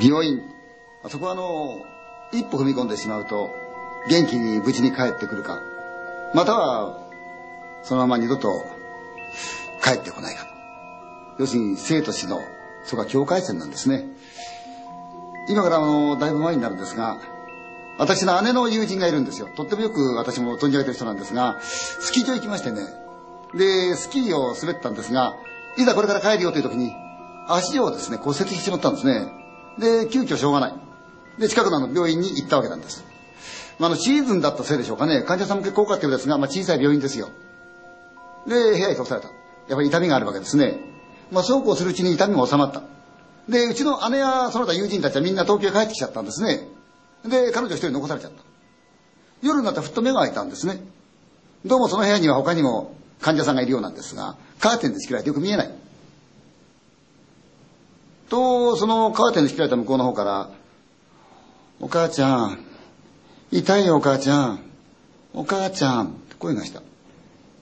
病院。そこはあの一歩踏み込んでしまうと元気に無事に帰ってくるか。またはそのまま二度と帰ってこないか要するに生と死のそこは境界線なんですね。今からあのだいぶ前になるんですが私の姉の友人がいるんですよ。とってもよく私も存じ上げてる人なんですがスキー場行きましてね。でスキーを滑ったんですがいざこれから帰るよという時に足をですね骨折してしまったんですね。で急遽しょうがない。で近くのの病院に行ったわけなんです。まあ、あのシーズンだったせいでしょうかね。患者さんも結構多かったようですが、まあ、小さい病院ですよ。で部屋に通された。やっぱり痛みがあるわけですね。まあそうこうするうちに痛みも収まった。でうちの姉やその他友人たちはみんな東京へ帰ってきちゃったんですね。で彼女一人残されちゃった。夜になったらふっと目が開いたんですね。どうもその部屋には他にも患者さんがいるようなんですがカーテンで仕切られてよく見えない。とそのカーテンで仕切られた向こうの方から「お母ちゃん痛いよお母ちゃん。お母ちゃん」って声がした。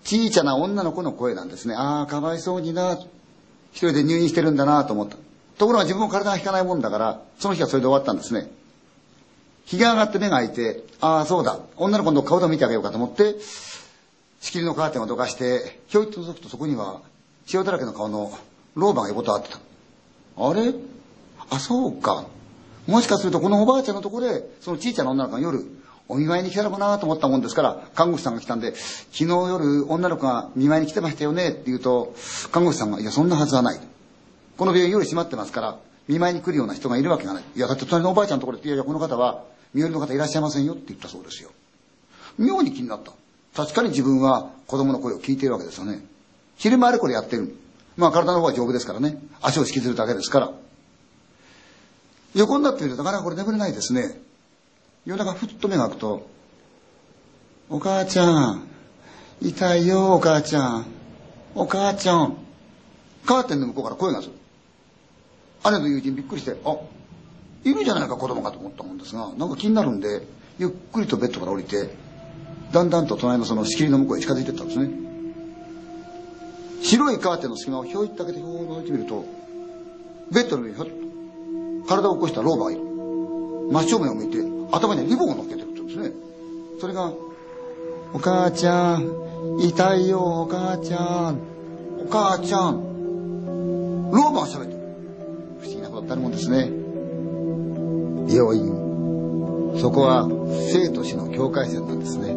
小さな女の子の声なんですね。ああかわいそうにな。一人で入院してるんだなと思った。ところが自分も体が引かないもんだからその日はそれで終わったんですね。日が上がって目が開いてああそうだ。女の子の顔でも見てあげようかと思って仕切りのカーテンをどかしてひょいっと覗くとそこには塩だらけの顔の老婆が横たわってた。あれ？あそうか。もしかするとこのおばあちゃんのところでそのちいちゃな女の子が夜お見舞いに来たのかなと思ったもんですから看護師さんが来たんで「昨日夜女の子が見舞いに来てましたよね」って言うと看護師さんが「いやそんなはずはない」この病院夜閉まってますから見舞いに来るような人がいるわけがない。いやだって隣のおばあちゃんのところで「いやいやこの方は身寄りの方いらっしゃいませんよ」って言ったそうですよ。妙に気になった。確かに自分は子供の声を聞いているわけですよね。昼間あれこれやってる。まあ体の方は丈夫ですからね。足を引きずるだけですから。横になってみるとなかなかこれ眠れないですね。夜中ふっと目が開くと「お母ちゃん痛いよお母ちゃん。お母ちゃん」カーテンの向こうから声がする。姉の友人びっくりしてあいるじゃないか子供かと思ったもんですがなんか気になるんでゆっくりとベッドから降りてだんだんと隣のその仕切りの向こうへ近づいていったんですね。白いカーテンの隙間をひょいっと開けてひょーっと見てみるとベッドの上にひょっと体を起こした老婆がいる。真正面を向いて頭にリボンを乗っけてるって言うんですね。それが「お母ちゃん痛いよお母ちゃん。お母ちゃん」老婆が喋ってる。不思議なことってあるもんですね。病院。そこは生と死の境界線なんですね。